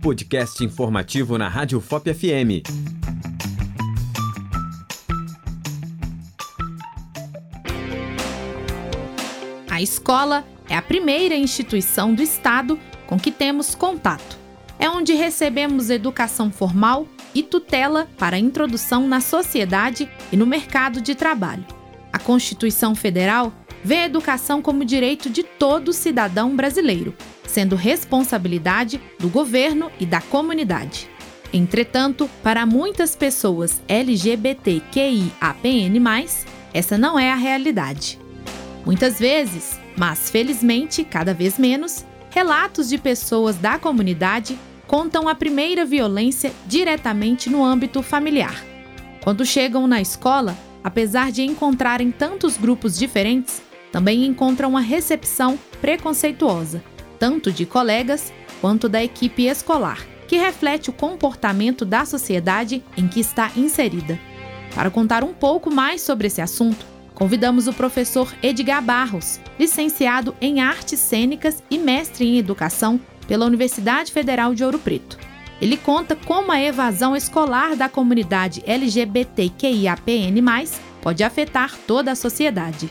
podcast informativo na Rádio FOP FM. A escola é a primeira instituição do Estado com que temos contato. É onde recebemos educação formal e tutela para a introdução na sociedade e no mercado de trabalho. A Constituição Federal vê a educação como direito de todo cidadão brasileiro, sendo responsabilidade do governo e da comunidade. Entretanto, para muitas pessoas LGBTQIAPN+, essa não é a realidade. Muitas vezes, mas felizmente cada vez menos, relatos de pessoas da comunidade contam a primeira violência diretamente no âmbito familiar. Quando chegam na escola, apesar de encontrarem tantos grupos diferentes, também encontram uma recepção preconceituosa, tanto de colegas quanto da equipe escolar, que reflete o comportamento da sociedade em que está inserida. Para contar um pouco mais sobre esse assunto, convidamos o professor Edgar Barros, licenciado em Artes Cênicas e mestre em Educação pela Universidade Federal de Ouro Preto. Ele conta como a evasão escolar da comunidade LGBTQIAPN+, pode afetar toda a sociedade.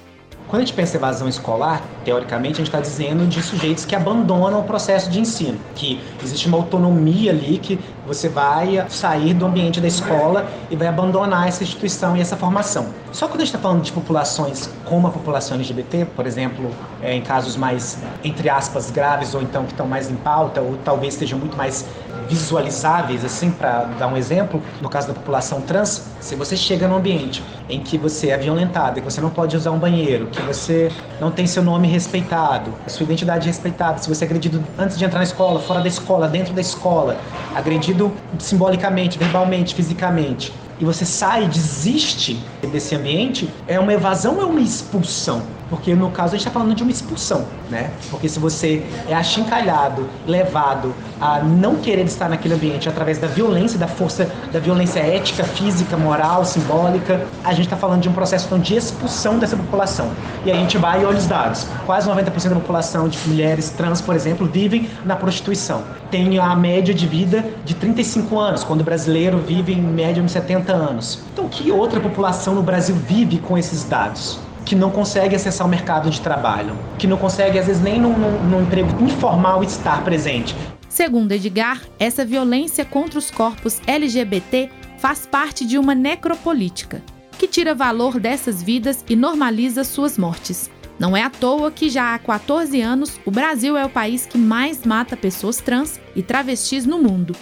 Quando a gente pensa em evasão escolar, teoricamente a gente está dizendo de sujeitos que abandonam o processo de ensino, que existe uma autonomia ali que você vai sair do ambiente da escola e vai abandonar essa instituição e essa formação. Só quando a gente está falando de populações como a população LGBT, por exemplo, é, em casos mais, entre aspas, graves ou então que estão mais em pauta ou talvez estejam muito mais visualizáveis, assim, para dar um exemplo, no caso da população trans, se você chega num ambiente em que você é violentado, que você não pode usar um banheiro, que você não tem seu nome respeitado, sua identidade respeitada, se você é agredido antes de entrar na escola, fora da escola, dentro da escola, agredido simbolicamente, verbalmente, fisicamente, e você sai, desiste desse ambiente, é uma evasão ou é uma expulsão? Porque no caso a gente está falando de uma expulsão, né? Porque se você é achincalhado, levado a não querer estar naquele ambiente através da violência, da força, da violência ética, física, moral, simbólica, a gente está falando de um processo então, de expulsão dessa população. E a gente vai e olha os dados. Quase 90% da população de mulheres trans, por exemplo, vivem na prostituição. Tem a média de vida de 35 anos, quando o brasileiro vive em média uns 70 anos. Então, que outra população no Brasil vive com esses dados? Que não consegue acessar o mercado de trabalho, que não consegue, às vezes, nem num, num, num emprego informal estar presente. Segundo Edgar, essa violência contra os corpos LGBT faz parte de uma necropolítica, que tira valor dessas vidas e normaliza suas mortes. Não é à toa que já há 14 anos o Brasil é o país que mais mata pessoas trans e travestis no mundo.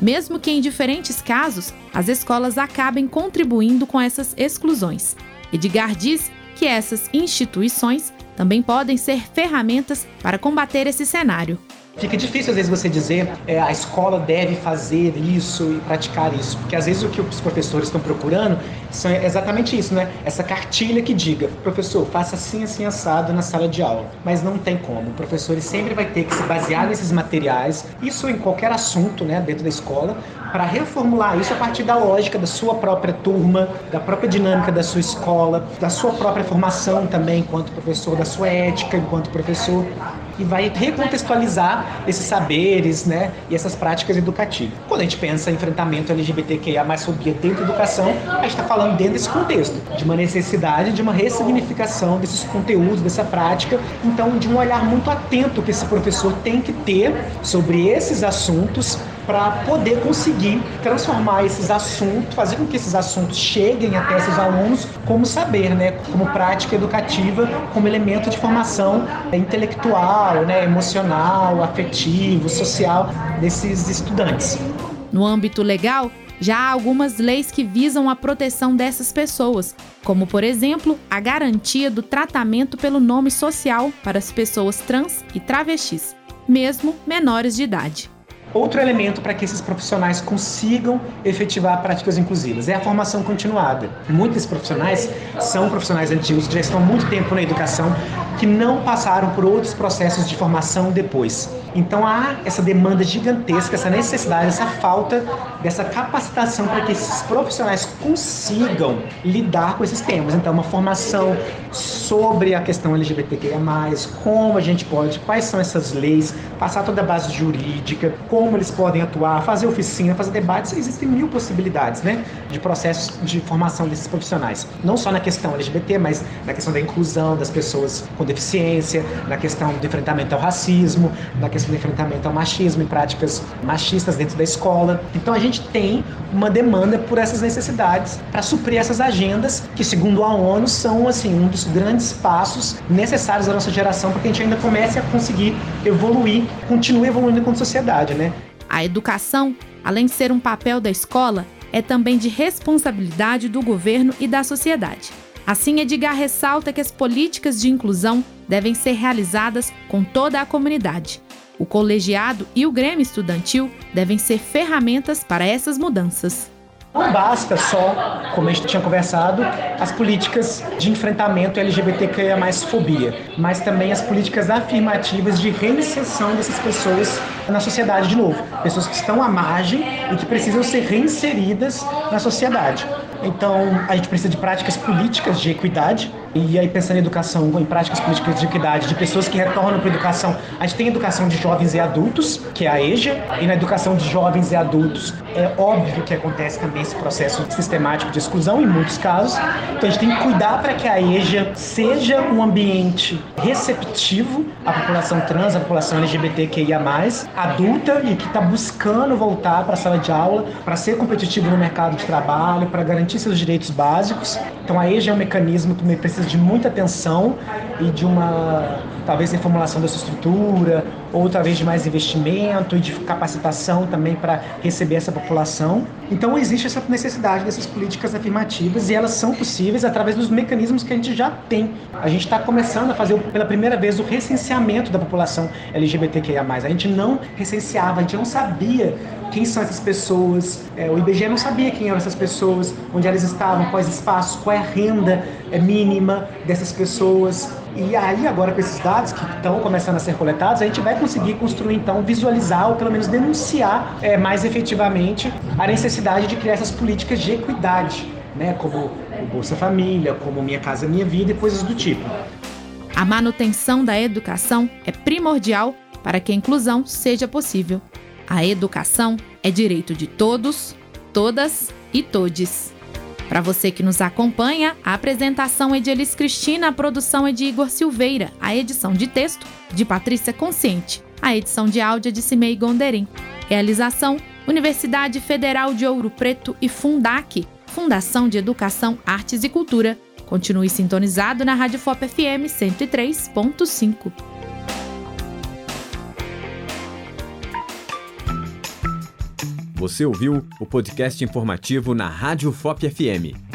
Mesmo que em diferentes casos as escolas acabem contribuindo com essas exclusões. Edgar diz que essas instituições também podem ser ferramentas para combater esse cenário. Fica difícil às vezes você dizer é, a escola deve fazer isso e praticar isso, porque às vezes o que os professores estão procurando são exatamente isso, né? Essa cartilha que diga, professor, faça assim, assim, assado na sala de aula. Mas não tem como. O professor sempre vai ter que se basear nesses materiais, isso em qualquer assunto, né, dentro da escola, para reformular isso a partir da lógica da sua própria turma, da própria dinâmica da sua escola, da sua própria formação também enquanto professor, da sua ética enquanto professor e vai recontextualizar esses saberes, né, e essas práticas educativas. Quando a gente pensa em enfrentamento LGBTQIA mais fobia dentro da educação, a gente está falando dentro desse contexto, de uma necessidade de uma ressignificação desses conteúdos, dessa prática, então de um olhar muito atento que esse professor tem que ter sobre esses assuntos para poder conseguir transformar esses assuntos, fazer com que esses assuntos cheguem até esses alunos como saber, né, como prática educativa, como elemento de formação intelectual, né, emocional, afetivo, social desses estudantes. No âmbito legal, já há algumas leis que visam a proteção dessas pessoas, como, por exemplo, a garantia do tratamento pelo nome social para as pessoas trans e travestis, mesmo menores de idade. Outro elemento para que esses profissionais consigam efetivar práticas inclusivas é a formação continuada. Muitos profissionais são profissionais antigos que já estão há muito tempo na educação, que não passaram por outros processos de formação depois. Então há essa demanda gigantesca, essa necessidade, essa falta dessa capacitação para que esses profissionais consigam lidar com esses temas. Então, uma formação sobre a questão LGBTQIA, como a gente pode, quais são essas leis, passar toda a base jurídica, como eles podem atuar, fazer oficina, fazer debates. Existem mil possibilidades né, de processos de formação desses profissionais. Não só na questão LGBT, mas na questão da inclusão das pessoas com deficiência, na questão do enfrentamento ao racismo, na questão do enfrentamento ao machismo e práticas machistas dentro da escola. Então a gente tem uma demanda por essas necessidades para suprir essas agendas que, segundo a ONU, são assim um dos grandes passos necessários da nossa geração para que a gente ainda comece a conseguir evoluir, continue evoluindo como sociedade, né? A educação, além de ser um papel da escola, é também de responsabilidade do governo e da sociedade. Assim, Edgar ressalta que as políticas de inclusão devem ser realizadas com toda a comunidade. O colegiado e o Grêmio Estudantil devem ser ferramentas para essas mudanças. Não basta só, como a gente tinha conversado, as políticas de enfrentamento LGBTQIA mais fobia, mas também as políticas afirmativas de reinserção dessas pessoas na sociedade de novo. Pessoas que estão à margem e que precisam ser reinseridas na sociedade. Então, a gente precisa de práticas políticas de equidade, e aí pensando em educação, em práticas políticas de equidade, de pessoas que retornam para a educação. A gente tem educação de jovens e adultos, que é a EJA, e na educação de jovens e adultos é óbvio que acontece também esse processo sistemático de exclusão em muitos casos. Então a gente tem que cuidar para que a EJA seja um ambiente receptivo à população trans, à população LGBTQIA+, adulta e que está buscando voltar para a sala de aula para ser competitivo no mercado de trabalho, para garantir seus direitos básicos. Então a EJA é um mecanismo que precisa de muita atenção e de uma talvez reformulação da sua estrutura, ou talvez de mais investimento e de capacitação também para receber essa população. Então existe essa necessidade dessas políticas afirmativas e elas são possíveis através dos mecanismos que a gente já tem. A gente está começando a fazer pela primeira vez o recenseamento da população LGBTQIA+. A gente não recenseava, a gente não sabia quem são essas pessoas. É, o IBGE não sabia quem eram essas pessoas, onde elas estavam, quais espaços, qual é a renda é, mínima dessas pessoas. E aí, agora com esses dados que estão começando a ser coletados, a gente conseguir construir, então, visualizar ou pelo menos denunciar é, mais efetivamente a necessidade de criar essas políticas de equidade, né? como o Bolsa Família, como Minha Casa Minha Vida e coisas do tipo. A manutenção da educação é primordial para que a inclusão seja possível. A educação é direito de todos, todas e todes. Para você que nos acompanha, a apresentação é de Elis Cristina, a produção é de Igor Silveira, a edição de texto de Patrícia Consciente, a edição de áudio é de Cimei Gonderim. Realização: Universidade Federal de Ouro Preto e Fundac, Fundação de Educação, Artes e Cultura. Continue sintonizado na Rádio FOP FM 103.5. Você ouviu o podcast informativo na Rádio FOP FM.